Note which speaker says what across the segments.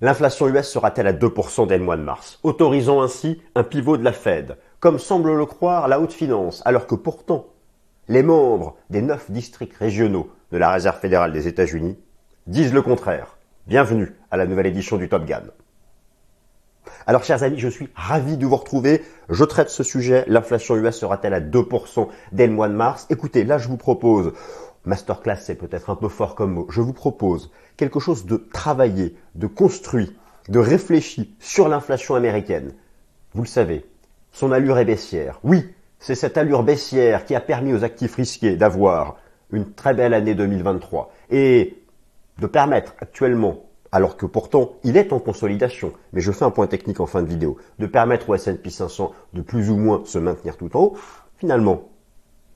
Speaker 1: L'inflation US sera-t-elle à 2% dès le mois de mars, autorisant ainsi un pivot de la Fed, comme semble le croire la haute finance, alors que pourtant, les membres des neuf districts régionaux de la Réserve fédérale des États-Unis disent le contraire. Bienvenue à la nouvelle édition du Top Gun. Alors chers amis, je suis ravi de vous retrouver. Je traite ce sujet. L'inflation US sera-t-elle à 2% dès le mois de mars? Écoutez, là je vous propose, masterclass c'est peut-être un peu fort comme mot, je vous propose quelque chose de travaillé, de construit, de réfléchi sur l'inflation américaine. Vous le savez, son allure est baissière. Oui, c'est cette allure baissière qui a permis aux actifs risqués d'avoir une très belle année 2023 et de permettre actuellement alors que pourtant il est en consolidation, mais je fais un point technique en fin de vidéo, de permettre au S&P 500 de plus ou moins se maintenir tout en haut, finalement,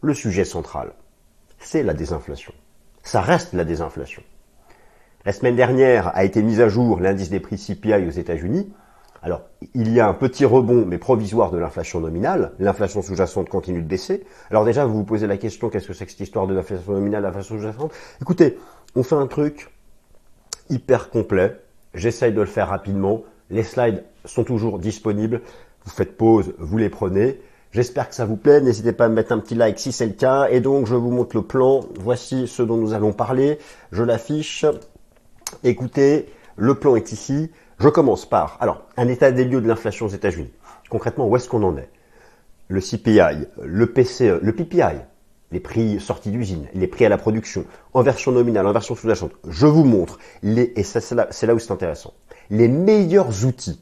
Speaker 1: le sujet central, c'est la désinflation. Ça reste la désinflation. La semaine dernière a été mise à jour l'indice des prix CPI aux États-Unis. Alors, il y a un petit rebond, mais provisoire, de l'inflation nominale. L'inflation sous-jacente continue de baisser. Alors déjà, vous vous posez la question, qu'est-ce que c'est que cette histoire de l'inflation nominale, l'inflation sous-jacente? Écoutez, on fait un truc hyper complet. J'essaye de le faire rapidement. Les slides sont toujours disponibles. Vous faites pause, vous les prenez. J'espère que ça vous plaît. N'hésitez pas à me mettre un petit like si c'est le cas. Et donc, je vous montre le plan. Voici ce dont nous allons parler. Je l'affiche. Écoutez, le plan est ici. Je commence par, alors, un état des lieux de l'inflation aux États-Unis. Concrètement, où est-ce qu'on en est? Le CPI, le PCE, le PPI, les prix sortis d'usine, les prix à la production, en version nominale, en version sous-jacente. Je vous montre, les, et c'est là, là où c'est intéressant, les meilleurs outils,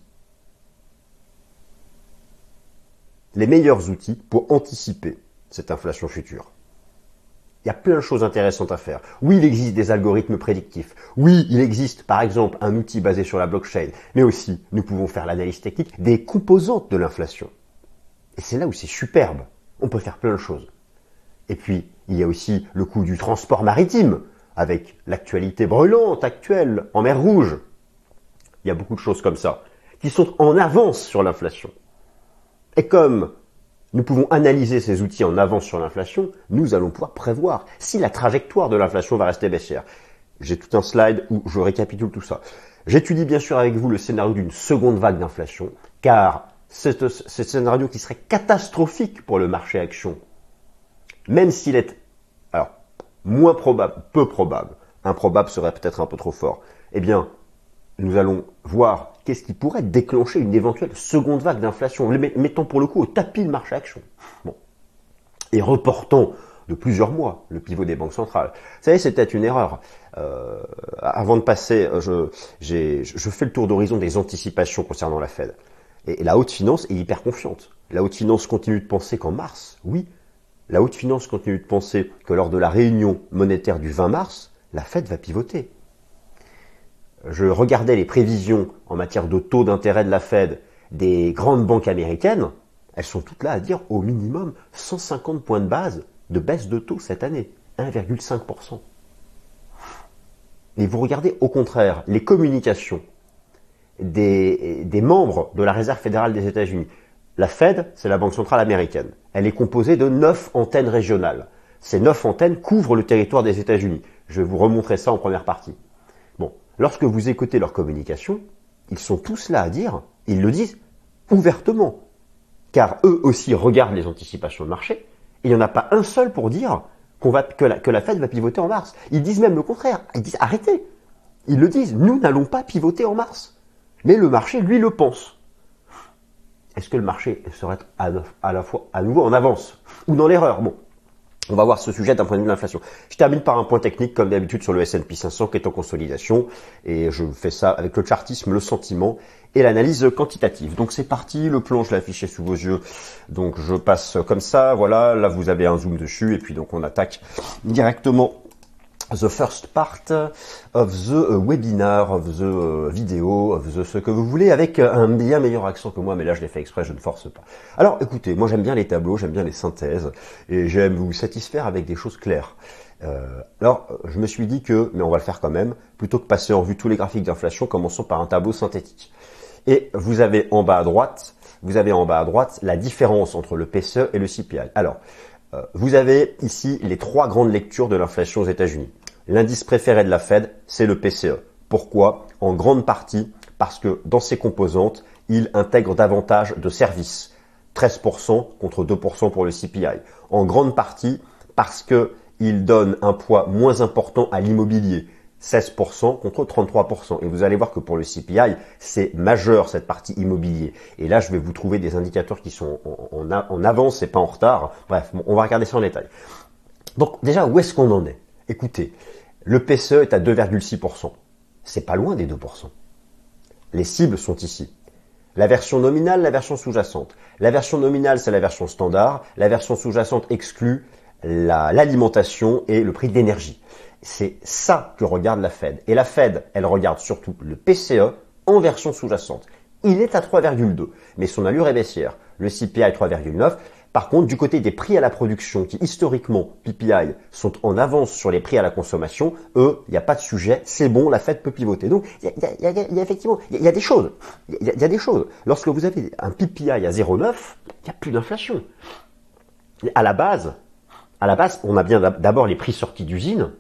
Speaker 1: les meilleurs outils pour anticiper cette inflation future. Il y a plein de choses intéressantes à faire. Oui, il existe des algorithmes prédictifs. Oui, il existe par exemple un outil basé sur la blockchain. Mais aussi, nous pouvons faire l'analyse technique des composantes de l'inflation. Et c'est là où c'est superbe. On peut faire plein de choses. Et puis, il y a aussi le coût du transport maritime, avec l'actualité brûlante actuelle en mer Rouge. Il y a beaucoup de choses comme ça, qui sont en avance sur l'inflation. Et comme nous pouvons analyser ces outils en avance sur l'inflation, nous allons pouvoir prévoir si la trajectoire de l'inflation va rester baissière. J'ai tout un slide où je récapitule tout ça. J'étudie bien sûr avec vous le scénario d'une seconde vague d'inflation, car c'est un scénario qui serait catastrophique pour le marché action même s'il est alors moins probable, peu probable, improbable serait peut-être un peu trop fort, eh bien, nous allons voir qu'est-ce qui pourrait déclencher une éventuelle seconde vague d'inflation? Mettons pour le coup au tapis le marché action. Bon. Et reportons de plusieurs mois le pivot des banques centrales. Vous savez, c'était une erreur. Euh, avant de passer, je, je fais le tour d'horizon des anticipations concernant la Fed. Et la haute finance est hyper confiante. La haute finance continue de penser qu'en mars, oui, la haute finance continue de penser que lors de la réunion monétaire du 20 mars, la Fed va pivoter. Je regardais les prévisions en matière de taux d'intérêt de la Fed des grandes banques américaines. Elles sont toutes là à dire au minimum 150 points de base de baisse de taux cette année, 1,5%. Et vous regardez au contraire les communications des, des membres de la Réserve fédérale des États-Unis. La Fed, c'est la Banque centrale américaine. Elle est composée de neuf antennes régionales. Ces neuf antennes couvrent le territoire des États-Unis. Je vais vous remontrer ça en première partie. Lorsque vous écoutez leur communication, ils sont tous là à dire, ils le disent ouvertement, car eux aussi regardent les anticipations de marché. Et il n'y en a pas un seul pour dire que, la, Fed va pivoter en mars. Ils disent même le contraire. Ils disent arrêtez. Ils le disent, nous n'allons pas pivoter en mars. Mais le marché, lui, le pense est-ce que le marché serait à la fois à nouveau en avance ou dans l'erreur? On va voir ce sujet d'un point de vue de l'inflation. Je termine par un point technique, comme d'habitude, sur le S&P 500 qui est en consolidation. Et je fais ça avec le chartisme, le sentiment et l'analyse quantitative. Donc c'est parti, le plan, je l'ai sous vos yeux. Donc je passe comme ça, voilà. Là, vous avez un zoom dessus. Et puis donc on attaque directement the first part of the uh, webinar, of the uh, video, of the ce que vous voulez, avec un bien meilleur accent que moi, mais là je l'ai fait exprès, je ne force pas. Alors écoutez, moi j'aime bien les tableaux, j'aime bien les synthèses, et j'aime vous satisfaire avec des choses claires. Euh, alors je me suis dit que, mais on va le faire quand même, plutôt que passer en vue tous les graphiques d'inflation, commençons par un tableau synthétique. Et vous avez en bas à droite, vous avez en bas à droite la différence entre le PCE et le CPI. Alors, euh, vous avez ici les trois grandes lectures de l'inflation aux États-Unis. L'indice préféré de la Fed, c'est le PCE. Pourquoi? En grande partie parce que dans ses composantes, il intègre davantage de services. 13% contre 2% pour le CPI. En grande partie parce qu'il donne un poids moins important à l'immobilier. 16% contre 33%. Et vous allez voir que pour le CPI, c'est majeur cette partie immobilier. Et là, je vais vous trouver des indicateurs qui sont en, en avance et pas en retard. Bref, on va regarder ça en détail. Donc déjà, où est-ce qu'on en est? Écoutez, le PCE est à 2,6%. C'est pas loin des 2%. Les cibles sont ici. La version nominale, la version sous-jacente. La version nominale, c'est la version standard. La version sous-jacente exclut l'alimentation et le prix d'énergie. C'est ça que regarde la Fed. Et la Fed, elle regarde surtout le PCE en version sous-jacente. Il est à 3,2, mais son allure est baissière. Le CPI 3,9. Par contre, du côté des prix à la production, qui historiquement, PPI, sont en avance sur les prix à la consommation, eux, il n'y a pas de sujet, c'est bon, la Fed peut pivoter. Donc, il y a, effectivement, il y, a des choses. Il y, a des choses. Lorsque vous avez un PPI à 0,9, il n'y a plus d'inflation. À la base, à la base, on a bien d'abord les prix sortis d'usine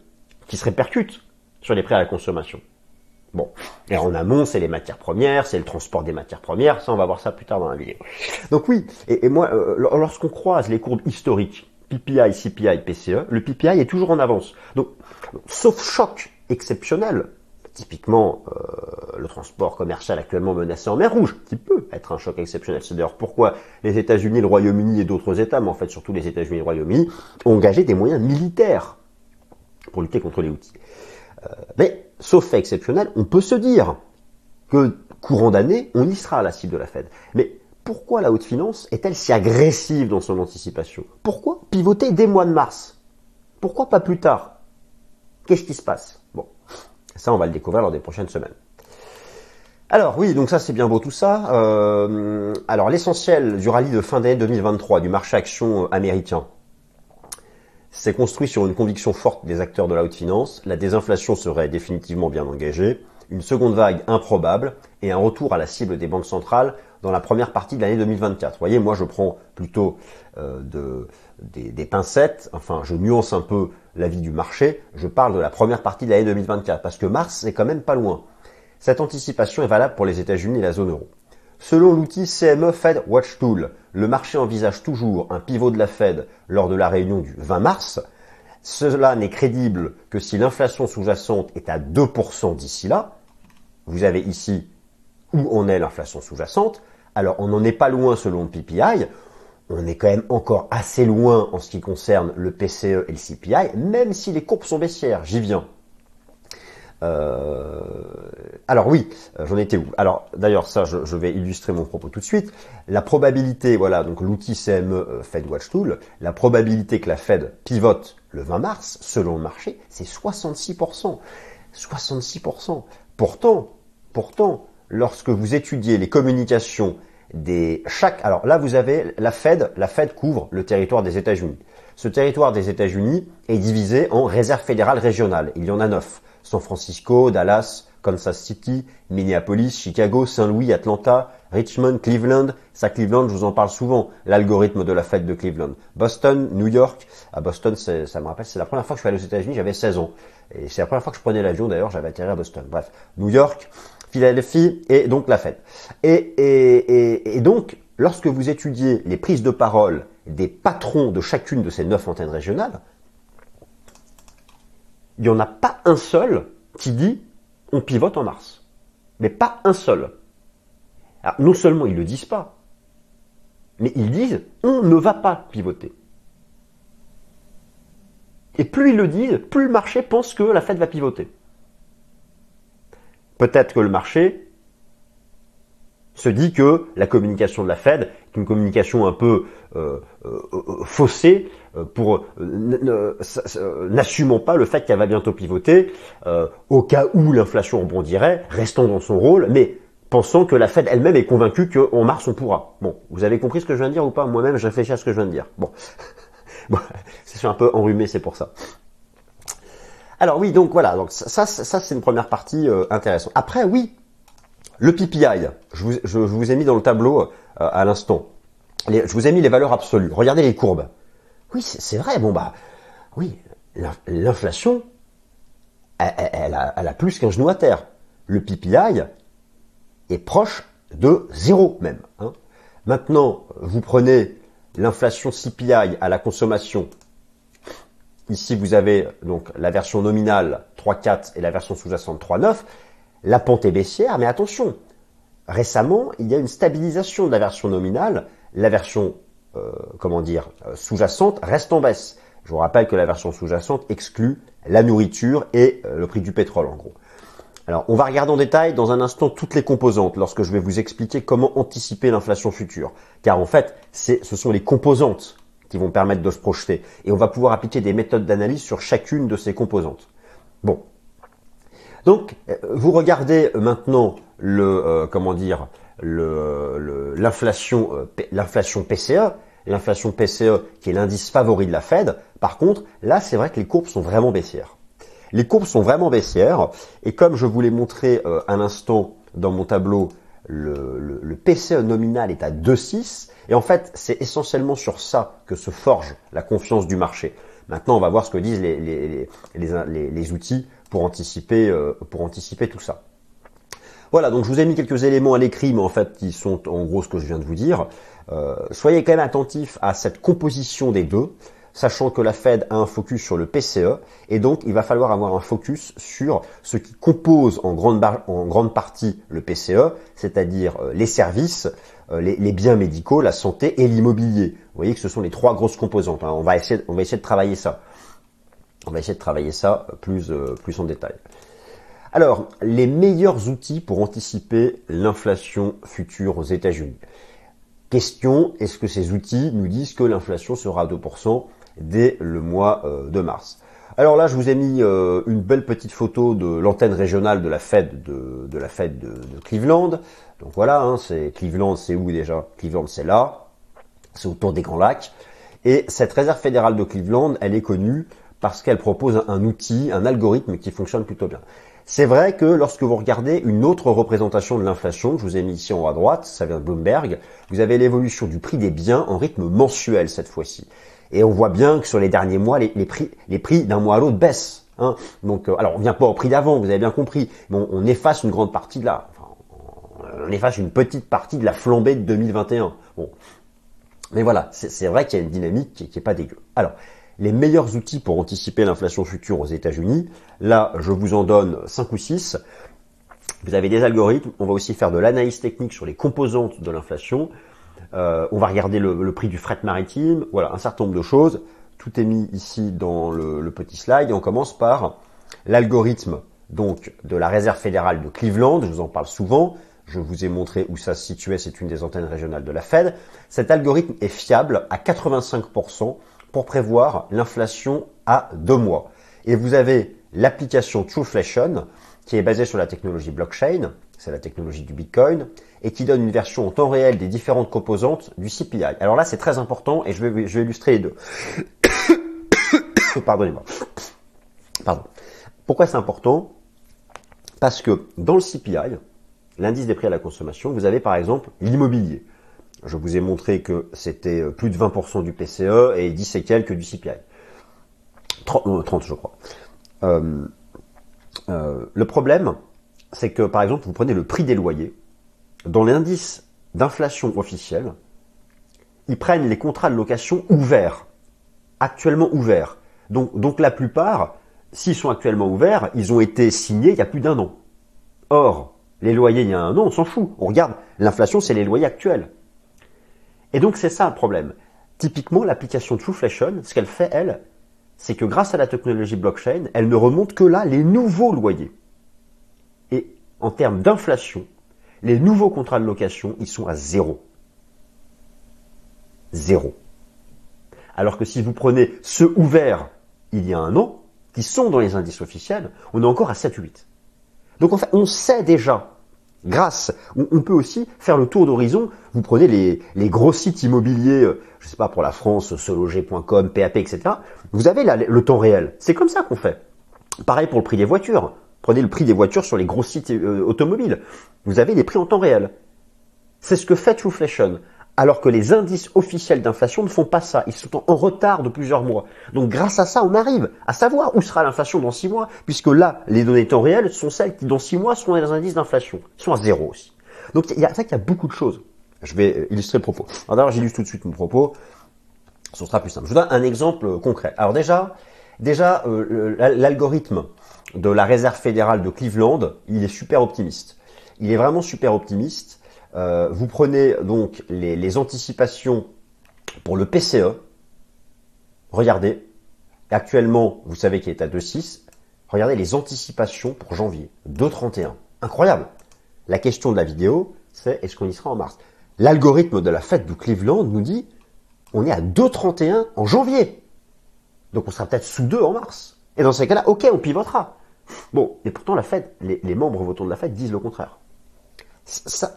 Speaker 1: qui se répercutent sur les prix à la consommation. Bon, et en amont, c'est les matières premières, c'est le transport des matières premières, ça on va voir ça plus tard dans la vidéo. Donc oui, et, moi, euh, lorsqu'on croise les courbes historiques, PPI, CPI, PCE, le PPI est toujours en avance. Donc, sauf choc exceptionnel, typiquement euh, le transport commercial actuellement menacé en mer Rouge, qui peut être un choc exceptionnel. C'est d'ailleurs pourquoi les États-Unis, le Royaume-Uni et d'autres États, mais en fait surtout les États-Unis et le Royaume-Uni, ont engagé des moyens militaires pour lutter contre les outils. Euh, mais sauf fait exceptionnel, on peut se dire que courant d'année, on y sera à la cible de la Fed. Mais pourquoi la haute finance est-elle si agressive dans son anticipation? Pourquoi pivoter dès mois de mars? Pourquoi pas plus tard? Qu'est-ce qui se passe? Bon, ça on va le découvrir lors des prochaines semaines. Alors oui, donc ça c'est bien beau tout ça. Euh, alors l'essentiel du rallye de fin d'année 2023 du marché action américain, c'est construit sur une conviction forte des acteurs de la haute finance, la désinflation serait définitivement bien engagée, une seconde vague improbable et un retour à la cible des banques centrales dans la première partie de l'année 2024. Vous voyez, moi je prends plutôt euh, de, des, pincettes, enfin je nuance un peu l'avis du marché, je parle de la première partie de l'année 2024 parce que mars c'est quand même pas loin. Cette anticipation est valable pour les États-Unis et la zone euro. Selon l'outil CME Fed Watch Tool, le marché envisage toujours un pivot de la Fed lors de la réunion du 20 mars. Cela n'est crédible que si l'inflation sous-jacente est à 2% d'ici là. Vous avez ici où en est l'inflation sous-jacente. Alors on n'en est pas loin selon le PPI. On est quand même encore assez loin en ce qui concerne le PCE et le CPI, même si les courbes sont baissières. J'y viens. Euh, alors oui, euh, j'en étais où? Alors d'ailleurs ça, je, vais illustrer mon propos tout de suite. La probabilité, voilà, donc l'outil CME euh, Fed Watch Tool, la probabilité que la Fed pivote le 20 mars, selon le marché, c'est 66%. 66%. Pourtant, pourtant, lorsque vous étudiez les communications des chaque, alors là vous avez la Fed, la Fed couvre le territoire des États-Unis. Ce territoire des États-Unis est divisé en réserves fédérales régionales. Il y en a neuf. San Francisco, Dallas, Kansas City, Minneapolis, Chicago, Saint-Louis, Atlanta, Richmond, Cleveland. Ça, Cleveland, je vous en parle souvent, l'algorithme de la fête de Cleveland. Boston, New York. À Boston, ça me rappelle, c'est la première fois que je suis allé aux États-Unis, j'avais 16 ans. Et c'est la première fois que je prenais l'avion, d'ailleurs, j'avais atterri à Boston. Bref, New York, Philadelphie et donc la fête. Et, et, et donc, lorsque vous étudiez les prises de parole des patrons de chacune de ces neuf antennes régionales, il n'y en a pas un seul qui dit on pivote en mars. Mais pas un seul. Alors, non seulement ils ne le disent pas, mais ils disent on ne va pas pivoter. Et plus ils le disent, plus le marché pense que la Fed va pivoter. Peut-être que le marché se dit que la communication de la Fed est une communication un peu euh, euh, euh, faussée pour n'assumant pas le fait qu'elle va bientôt pivoter au cas où l'inflation rebondirait, restant dans son rôle, mais pensant que la Fed elle-même est convaincue qu'en mars on pourra. Bon, vous avez compris ce que je viens de dire ou pas? Moi-même, je réfléchis à ce que je viens de dire. Bon, bon c'est un peu enrhumé, c'est pour ça. Alors oui, donc voilà, donc ça, c'est une première partie intéressante. Après, oui, le PPI, je vous, ai mis dans le tableau euh, à l'instant. Je vous ai mis les valeurs absolues. Regardez les courbes. Oui, c'est vrai. Bon bah, oui, l'inflation, elle, a, plus qu'un genou à terre. Le PPI, est proche de zéro même. Hein. Maintenant, vous prenez l'inflation CPI à la consommation. Ici, vous avez donc la version nominale 3,4 et la version sous-jacente 3,9. La pente est baissière, mais attention, récemment, il y a une stabilisation de la version nominale. La version, euh, comment dire, euh, sous-jacente reste en baisse. Je vous rappelle que la version sous-jacente exclut la nourriture et euh, le prix du pétrole, en gros. Alors, on va regarder en détail dans un instant toutes les composantes lorsque je vais vous expliquer comment anticiper l'inflation future. Car en fait, ce sont les composantes qui vont permettre de se projeter. Et on va pouvoir appliquer des méthodes d'analyse sur chacune de ces composantes. Bon. Donc, euh, vous regardez maintenant le, euh, comment dire, l'inflation, l'inflation PCE, l'inflation PCE qui est l'indice favori de la Fed. Par contre, là, c'est vrai que les courbes sont vraiment baissières. Les courbes sont vraiment baissières et comme je vous l'ai montré euh, un instant dans mon tableau, le, PCE nominal est à 2,6 et en fait c'est essentiellement sur ça que se forge la confiance du marché. Maintenant on va voir ce que disent les, outils pour anticiper, euh, pour anticiper tout ça. Voilà, donc je vous ai mis quelques éléments à l'écrit, mais en fait qui sont en gros ce que je viens de vous dire. Euh, soyez quand même attentifs à cette composition des deux sachant que la Fed a un focus sur le PCE, et donc il va falloir avoir un focus sur ce qui compose en grande, partie le PCE, c'est-à-dire euh, les services, les, biens médicaux, la santé et l'immobilier. Vous voyez que ce sont les trois grosses composantes. Hein. On va essayer de travailler ça. On va essayer de travailler ça plus, euh, plus en détail. Alors, les meilleurs outils pour anticiper l'inflation future aux États-Unis. Question, est-ce que ces outils nous disent que l'inflation sera à 2% dès le mois euh, de mars? Alors là, je vous ai mis euh, une belle petite photo de l'antenne régionale de la Fed de, la Fed de, Cleveland. Donc voilà, hein, c'est Cleveland, c'est où déjà? Cleveland, c'est là, c'est autour des Grands Lacs. Et cette réserve fédérale de Cleveland, elle est connue parce qu'elle propose un outil, un algorithme qui fonctionne plutôt bien. C'est vrai que lorsque vous regardez une autre représentation de l'inflation, je vous ai mis ici en haut à droite, ça vient de Bloomberg, vous avez l'évolution du prix des biens en rythme mensuel cette fois-ci. Et on voit bien que sur les derniers mois, les, prix, les prix d'un mois à l'autre baissent. Hein. Donc, euh, alors on vient pas au prix d'avant, vous avez bien compris. Mais on, efface une grande partie de la, on efface une petite partie de la flambée de 2021. Bon, mais voilà, c'est vrai qu'il y a une dynamique qui, qui est pas dégueu. Alors, les meilleurs outils pour anticiper l'inflation future aux États-Unis, là, je vous en donne 5 ou 6. Vous avez des algorithmes, on va aussi faire de l'analyse technique sur les composantes de l'inflation. Euh, on va regarder le, prix du fret maritime, voilà, un certain nombre de choses. Tout est mis ici dans le, petit slide on commence par l'algorithme donc de la réserve fédérale de Cleveland, je vous en parle souvent, je vous ai montré où ça se situait, c'est une des antennes régionales de la Fed. Cet algorithme est fiable à 85% pour prévoir l'inflation à deux mois. Et vous avez l'application Trueflation qui est basée sur la technologie blockchain, c'est la technologie du Bitcoin, et qui donne une version en temps réel des différentes composantes du CPI. Alors là, c'est très important et je vais, je illustrer les deux. Pardonnez-moi. Pardon. Pourquoi c'est important? Parce que dans le CPI, l'indice des prix à la consommation, vous avez par exemple l'immobilier. Je vous ai montré que c'était plus de 20% du PCE et 10 et quelques du CPI. 30, 30 je crois. Euh, euh, le problème, c'est que par exemple, vous prenez le prix des loyers, dans l'indice d'inflation officiel, ils prennent les contrats de location ouverts, actuellement ouverts. Donc, donc la plupart, s'ils sont actuellement ouverts, ils ont été signés il y a plus d'un an. Or, les loyers il y a un an, on s'en fout. On regarde, l'inflation, c'est les loyers actuels. Et donc c'est ça le problème. Typiquement, l'application Trueflation, ce qu'elle fait, elle, c'est que grâce à la technologie blockchain, elle ne remonte que là les nouveaux loyers. Et en termes d'inflation, les nouveaux contrats de location, ils sont à zéro. Zéro. Alors que si vous prenez ceux ouverts il y a un an, qui sont dans les indices officiels, on est encore à 7-8. Donc en fait, on sait déjà, grâce, on, peut aussi faire le tour d'horizon. Vous prenez les, gros sites immobiliers, euh, je sais pas pour la France, seloger.com, PAP, etc. Vous avez le temps réel. C'est comme ça qu'on fait. Pareil pour le prix des voitures. Prenez le prix des voitures sur les gros sites euh, automobiles. Vous avez les prix en temps réel. C'est ce que fait Trueflation. Alors que les indices officiels d'inflation ne font pas ça. Ils sont en retard de plusieurs mois. Donc grâce à ça, on arrive à savoir où sera l'inflation dans six mois, puisque là, les données temps réel sont celles qui dans six mois seront les indices d'inflation. Ils sont à zéro aussi. Donc il y a, ça qu'il y a beaucoup de choses. Je vais euh, illustrer le propos. Alors j'illustre tout de suite mon propos. Ce sera plus simple. Je vous donne un exemple concret. Alors déjà, déjà euh, l'algorithme de la réserve fédérale de Cleveland, il est super optimiste. Il est vraiment super optimiste. Euh, vous prenez donc les, les anticipations pour le PCE. Regardez. Actuellement, vous savez qu'il est à 2,6. Regardez les anticipations pour janvier. 2,31. Incroyable. La question de la vidéo, c'est est-ce qu'on y sera en mars? L'algorithme de la fête de Cleveland nous dit on est à 2,31 en janvier. Donc on sera peut-être sous 2 en mars. Et dans ces cas-là, ok, on pivotera. Bon, et pourtant la Fed, les, membres votants de la Fed disent le contraire.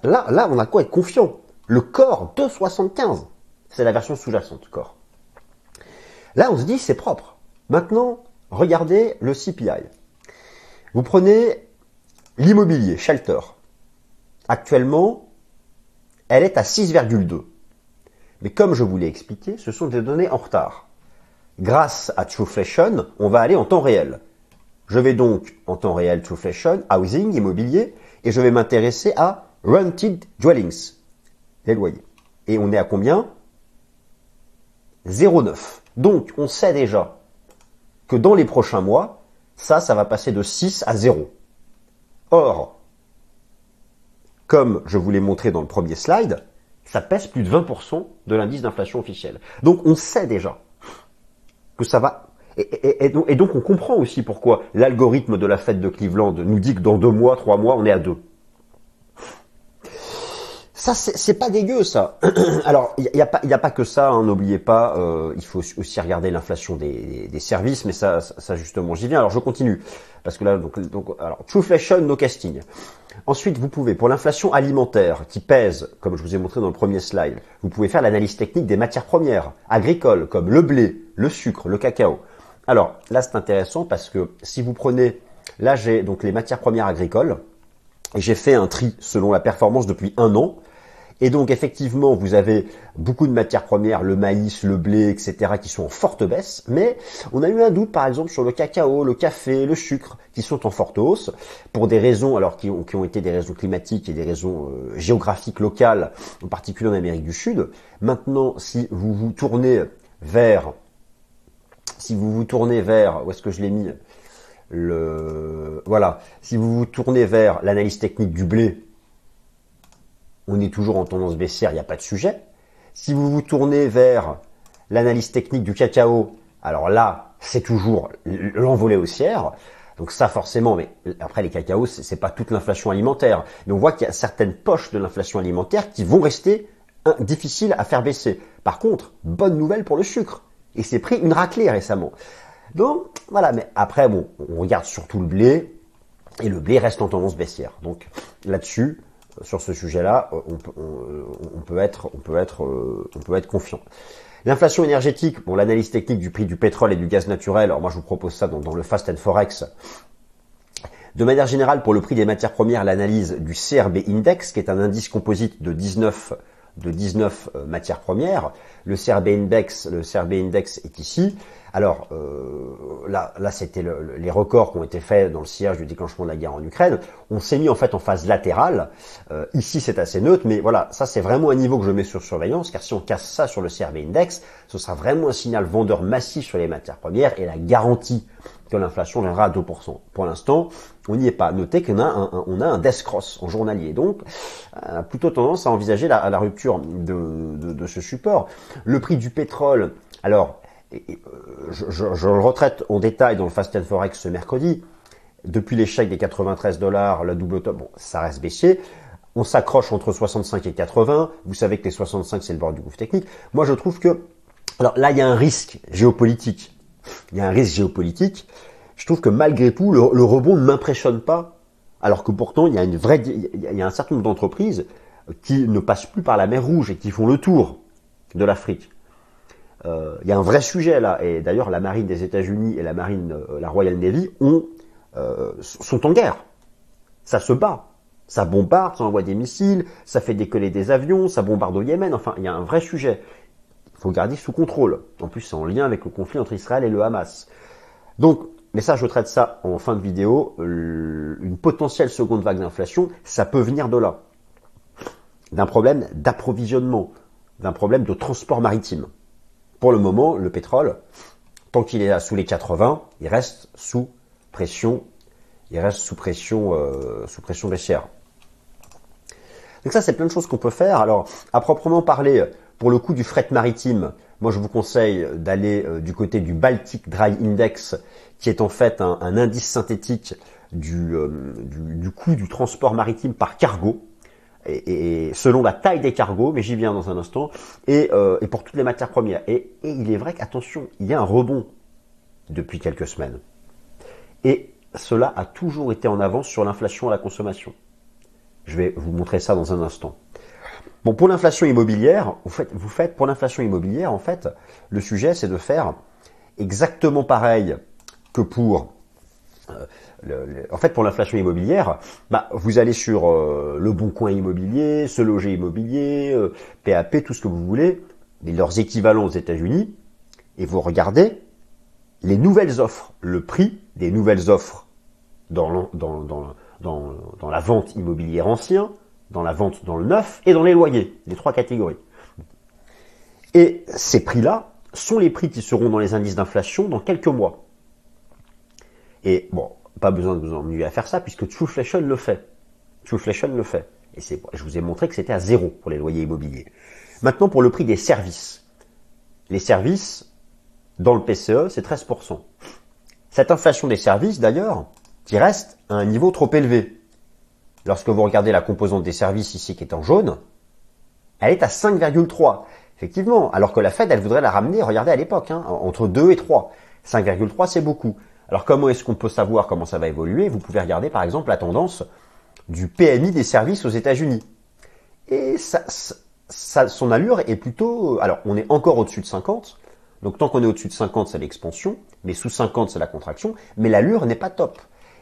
Speaker 1: Là, on a quoi être confiant? Le corps 2,75. C'est la version sous-jacente, corps. Là, on se dit c'est propre. Maintenant, regardez le CPI. Vous prenez l'immobilier, shelter. Actuellement, elle est à 6,2. Mais comme je vous l'ai expliqué, ce sont des données en retard. Grâce à Trueflation, on va aller en temps réel. Je vais donc en temps réel Trueflation, housing, immobilier, et je vais m'intéresser à rented dwellings, les loyers. Et on est à combien? 0,9. Donc on sait déjà que dans les prochains mois, ça, ça va passer de 6 à 0. Or, comme je vous l'ai montré dans le premier slide, ça pèse plus de 20% de l'indice d'inflation officiel. Donc on sait déjà que ça va... Et, donc, on comprend aussi pourquoi l'algorithme de la fête de Cleveland nous dit que dans deux mois, trois mois, on est à deux. Ça, c'est pas dégueu, ça. Alors, il n'y a, pas, que ça, hein, n'oubliez pas, euh, il faut aussi regarder l'inflation des, services, mais ça, ça, justement, j'y viens. Alors, je continue, parce que là, donc, donc alors, Trueflation, no casting. Ensuite, vous pouvez, pour l'inflation alimentaire, qui pèse, comme je vous ai montré dans le premier slide, vous pouvez faire l'analyse technique des matières premières agricoles, comme le blé, le sucre, le cacao. Alors, là, c'est intéressant parce que si vous prenez, là, j'ai donc les matières premières agricoles, j'ai fait un tri selon la performance depuis un an. Et donc effectivement, vous avez beaucoup de matières premières, le maïs, le blé, etc., qui sont en forte baisse. Mais on a eu un doute, par exemple, sur le cacao, le café, le sucre, qui sont en forte hausse, pour des raisons, alors qui ont, qui ont été des raisons climatiques et des raisons euh, géographiques locales, en particulier en Amérique du Sud. Maintenant, si vous vous tournez vers, si vous vous tournez vers, où est-ce que je l'ai mis le, voilà, si vous vous tournez vers l'analyse technique du blé, on est toujours en tendance baissière, il n'y a pas de sujet. Si vous vous tournez vers l'analyse technique du cacao, alors là, c'est toujours l'envolée haussière. Donc ça forcément, mais après les cacaos, c'est pas toute l'inflation alimentaire. Mais on voit qu'il y a certaines poches de l'inflation alimentaire qui vont rester difficiles à faire baisser. Par contre, bonne nouvelle pour le sucre. Et c'est pris une raclée récemment. Donc voilà, mais après bon, on regarde surtout le blé et le blé reste en tendance baissière. Donc là-dessus, sur ce sujet-là, euh, euh, euh, on peut être confiant. L'inflation énergétique, bon, l'analyse technique du prix du pétrole et du gaz naturel. Alors moi, je vous propose ça dans, le Fast and Forex. De manière générale, pour le prix des matières premières, l'analyse du CRB Index, qui est un indice composite de 19 de 19 matières premières. Le CRB Index, le CRB Index est ici. Alors euh, là, là c'était les records qui ont été faits dans le siège du déclenchement de la guerre en Ukraine. On s'est mis en fait en phase latérale. Euh, ici c'est assez neutre, mais voilà, ça c'est vraiment un niveau que je mets sur surveillance, car si on casse ça sur le CRB Index, ce sera vraiment un signal vendeur massif sur les matières premières et la garantie que l'inflation viendra à 2%. Pour l'instant, on n'y est pas. Notez qu'on a un, un death cross en journalier. Donc, on a plutôt tendance à envisager la, rupture de, ce support. Le prix du pétrole, alors, euh, je, je, le retraite en détail dans le Fast and Forex ce mercredi. Depuis l'échec des 93 dollars, la double top, bon, ça reste baissier. On s'accroche entre 65 et 80. Vous savez que les 65, c'est le bord du gouffre technique. Moi, je trouve que, alors là, il y a un risque géopolitique. Il y a un risque géopolitique. Je trouve que malgré tout, le, rebond ne m'impressionne pas. Alors que pourtant, il y a un certain nombre d'entreprises qui ne passent plus par la mer Rouge et qui font le tour de l'Afrique. Euh, il y a un vrai sujet là, et d'ailleurs la marine des États-Unis et la marine, euh, la Royal Navy, euh, sont en guerre. Ça se bat, ça bombarde, ça envoie des missiles, ça fait décoller des avions, ça bombarde au Yémen. Enfin, il y a un vrai sujet. Faut garder sous contrôle. En plus, c'est en lien avec le conflit entre Israël et le Hamas. Donc, mais ça, je traite ça en fin de vidéo. Une potentielle seconde vague d'inflation, ça peut venir de là. d'un problème d'approvisionnement, d'un problème de transport maritime. Pour le moment, le pétrole, tant qu'il est sous les 80, il reste sous pression, il reste sous pression, euh, sous pression baissière. Donc ça, c'est plein de choses qu'on peut faire. Alors, à proprement parler, pour le coût du fret maritime, moi je vous conseille d'aller euh, du côté du Baltic Dry Index, qui est en fait un, indice synthétique euh, du, coût du transport maritime par cargo. Et, selon la taille des cargos, mais j'y viens dans un instant, et, euh, pour toutes les matières premières. Et, et il est vrai qu'attention, il y a un rebond depuis quelques semaines. Et cela a toujours été en avance sur l'inflation à la consommation. Je vais vous montrer ça dans un instant. Bon, pour l'inflation immobilière, vous faites, pour l'inflation immobilière, en fait, le sujet, c'est de faire exactement pareil que pour euh, en fait, pour l'inflation immobilière, bah, vous allez sur euh, le Bon Coin Immobilier, Se Loger Immobilier, PAP, euh, tout ce que vous voulez, mais leurs équivalents aux États-Unis, et vous regardez les nouvelles offres, le prix des nouvelles offres dans, dans, dans, dans, la vente immobilière ancien, dans la vente dans le neuf et dans les loyers, les trois catégories. Et ces prix-là sont les prix qui seront dans les indices d'inflation dans quelques mois. Et bon, pas besoin de vous ennuyer à faire ça puisque Trueflation le fait. Trueflation le fait. Et c'est, je vous ai montré que c'était à zéro pour les loyers immobiliers. Maintenant, pour le prix des services. Les services, dans le PCE, c'est 13%. Cette inflation des services, d'ailleurs, qui reste à un niveau trop élevé lorsque vous regardez la composante des services ici qui est en jaune, elle est à 5,3. Effectivement, alors que la Fed, elle voudrait la ramener, regardez à l'époque, hein, entre 2 et 3. 5,3, c'est beaucoup. Alors comment est-ce qu'on peut savoir comment ça va évoluer? Vous pouvez regarder par exemple la tendance du PMI des services aux États-Unis. Et ça, ça, son allure est plutôt... Alors on est encore au-dessus de 50, donc tant qu'on est au-dessus de 50, c'est l'expansion, mais sous 50, c'est la contraction, mais l'allure n'est pas top.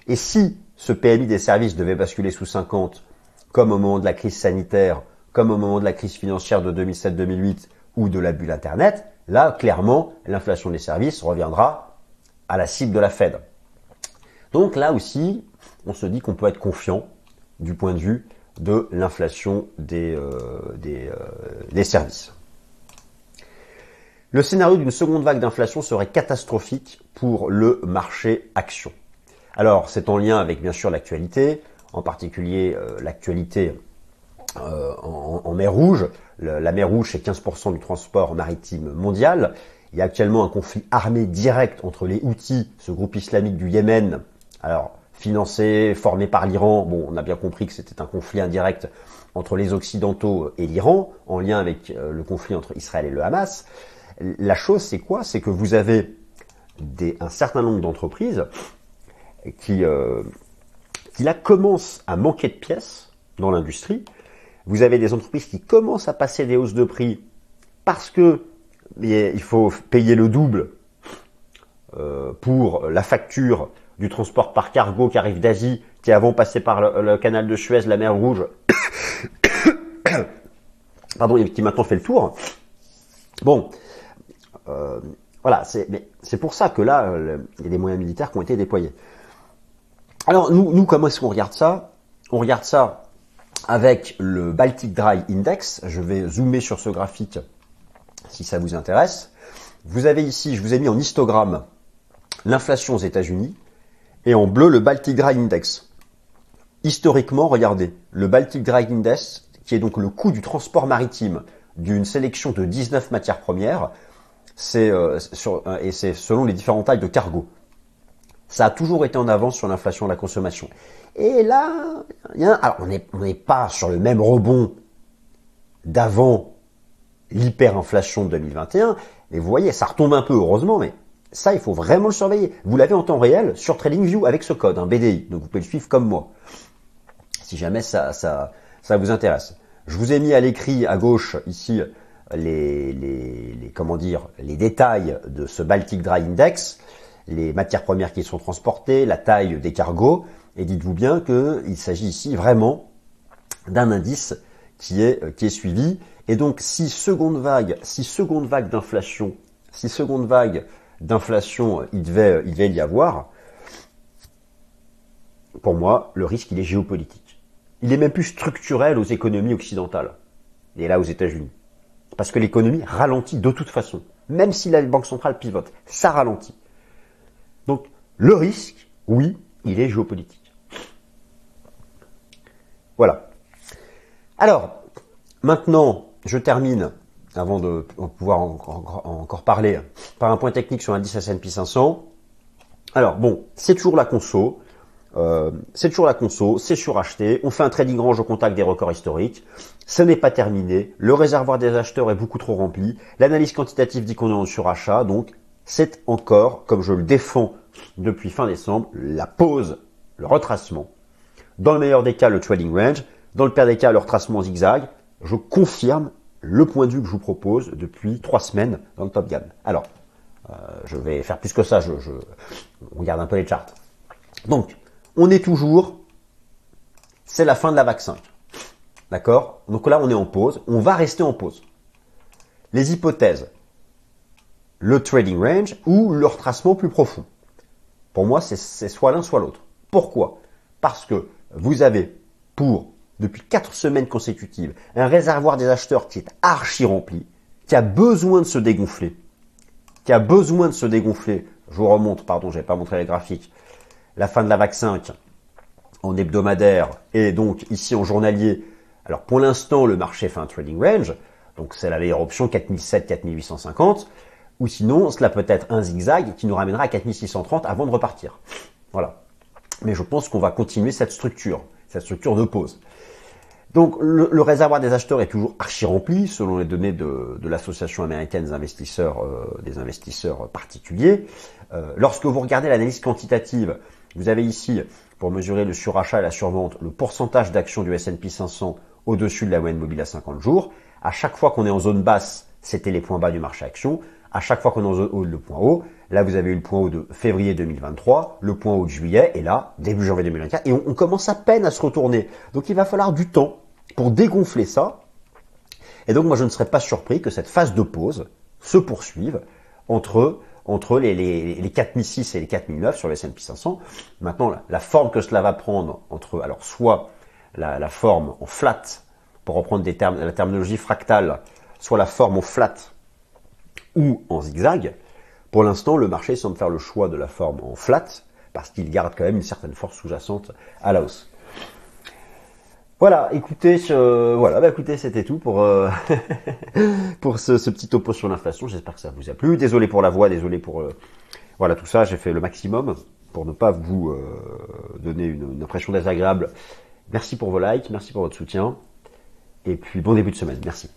Speaker 1: Et si ce PMI des services devait basculer sous 50, comme au moment de la crise sanitaire, comme au moment de la crise financière de 2007-2008 ou de la bulle Internet, là, clairement, l'inflation des services reviendra à la cible de la Fed. Donc là aussi, on se dit qu'on peut être confiant du point de vue de l'inflation des, euh, euh, des services. Le scénario d'une seconde vague d'inflation serait catastrophique pour le marché action. Alors, c'est en lien avec bien sûr l'actualité, en particulier euh, l'actualité euh, en, mer Rouge. la mer Rouge, c'est 15% du transport maritime mondial. Il y a actuellement un conflit armé direct entre les Houthis, ce groupe islamique du Yémen, alors financé, formé par l'Iran. Bon, on a bien compris que c'était un conflit indirect entre les Occidentaux et l'Iran, en lien avec euh, le conflit entre Israël et le Hamas. La chose, c'est quoi? C'est que vous avez des, un certain nombre d'entreprises qui, euh, qui là commence à manquer de pièces dans l'industrie. Vous avez des entreprises qui commencent à passer des hausses de prix parce que il faut payer le double euh, pour la facture du transport par cargo qui arrive d'Asie, qui avant passé par le, canal de Suez, la mer Rouge, pardon, et qui maintenant fait le tour. Bon, euh, voilà, c'est pour ça que là, il y a des moyens militaires qui ont été déployés. Alors nous, nous comment est-ce qu'on regarde ça? On regarde ça avec le Baltic Dry Index. Je vais zoomer sur ce graphique si ça vous intéresse. Vous avez ici, je vous ai mis en histogramme l'inflation aux États-Unis et en bleu le Baltic Dry Index. Historiquement, regardez, le Baltic Dry Index, qui est donc le coût du transport maritime d'une sélection de 19 matières premières, c'est euh, et c'est selon les différentes tailles de cargo. Ça a toujours été en avance sur l'inflation de la consommation. Et là, alors on n'est pas sur le même rebond d'avant l'hyperinflation de 2021, mais vous voyez, ça retombe un peu, heureusement, mais ça, il faut vraiment le surveiller. Vous l'avez en temps réel sur TradingView avec ce code, un BDI, donc vous pouvez le suivre comme moi, si jamais ça, ça, ça vous intéresse. Je vous ai mis à l'écrit à gauche ici les, les, les, comment dire, les détails de ce Baltic Dry Index les matières premières qui sont transportées, la taille des cargos, et dites-vous bien qu'il s'agit ici vraiment d'un indice qui est, euh, qui est suivi. Et donc, si seconde vague, si seconde vague d'inflation, si seconde vague d'inflation, il devait, il devait y avoir, pour moi, le risque, il est géopolitique. Il est même plus structurel aux économies occidentales. et là aux États-Unis. Parce que l'économie ralentit de toute façon. Même si la Banque centrale pivote, ça ralentit. Donc le risque, oui, il est géopolitique. Voilà. Alors, maintenant, je termine, avant de pouvoir encore, parler, par un point technique sur l'indice S&P 500. Alors bon, c'est toujours la conso. Euh, c'est toujours la conso, c'est suracheté, on fait un trading range au contact des records historiques, ce n'est pas terminé, le réservoir des acheteurs est beaucoup trop rempli, l'analyse quantitative dit qu'on est en surachat, donc c'est encore, comme je le défends depuis fin décembre, la pause, le retracement. Dans le meilleur des cas, le trading range, dans le pire des cas, le retracement zigzag. Je confirme le point de vue que je vous propose depuis trois semaines dans le top gamme. Alors, euh, je vais faire plus que ça, on regarde un peu les charts. Donc, on est toujours, c'est la fin de la vague 5. D'accord? Donc là, on est en pause. On va rester en pause. Les hypothèses, le trading range ou le retracement plus profond. Pour moi, c'est soit l'un, soit l'autre. Pourquoi? Parce que vous avez pour, depuis quatre semaines consécutives, un réservoir des acheteurs qui est archi rempli, qui a besoin de se dégonfler, qui a besoin de se dégonfler. Je vous remonte, pardon, je n'ai pas montré les graphiques la fin de la vague 5 en hebdomadaire et donc ici en journalier. Alors pour l'instant, le marché fait un trading range, donc c'est la meilleure option 4007-4850, ou sinon cela peut être un zigzag qui nous ramènera à 4630 avant de repartir. Voilà. Mais je pense qu'on va continuer cette structure, cette structure de pause. Donc le, réservoir des acheteurs est toujours archi rempli selon les données de, l'association américaine des investisseurs, euh, des investisseurs particuliers. Euh, lorsque vous regardez l'analyse quantitative vous avez ici, pour mesurer le surachat et la survente, le pourcentage d'actions du S&P 500 au-dessus de la moyenne mobile à 50 jours. À chaque fois qu'on est en zone basse, c'était les points bas du marché action. À chaque fois qu'on haut, le point haut. Là, vous avez eu le point haut de février 2023, le point haut de juillet, et là, début janvier 2024. Et on, commence à peine à se retourner. Donc, il va falloir du temps pour dégonfler ça. Et donc, moi, je ne serais pas surpris que cette phase de pause se poursuive entre entre les, les, les 4006 et les 4009 sur le S&P 500. Maintenant, la, forme que cela va prendre entre, alors soit la, forme en flat, pour reprendre des termes, la terminologie fractale, soit la forme en flat ou en zigzag. Pour l'instant, le marché semble faire le choix de la forme en flat parce qu'il garde quand même une certaine force sous-jacente à la hausse. Voilà, écoutez, voilà, bah écoutez, c'était tout pour euh, pour ce, petit topo sur l'inflation. J'espère que ça vous a plu. Désolé pour la voix, désolé pour euh, voilà tout ça. J'ai fait le maximum pour ne pas vous euh, donner une, une impression désagréable. Merci pour vos likes, merci pour votre soutien, et puis bon début de semaine. Merci.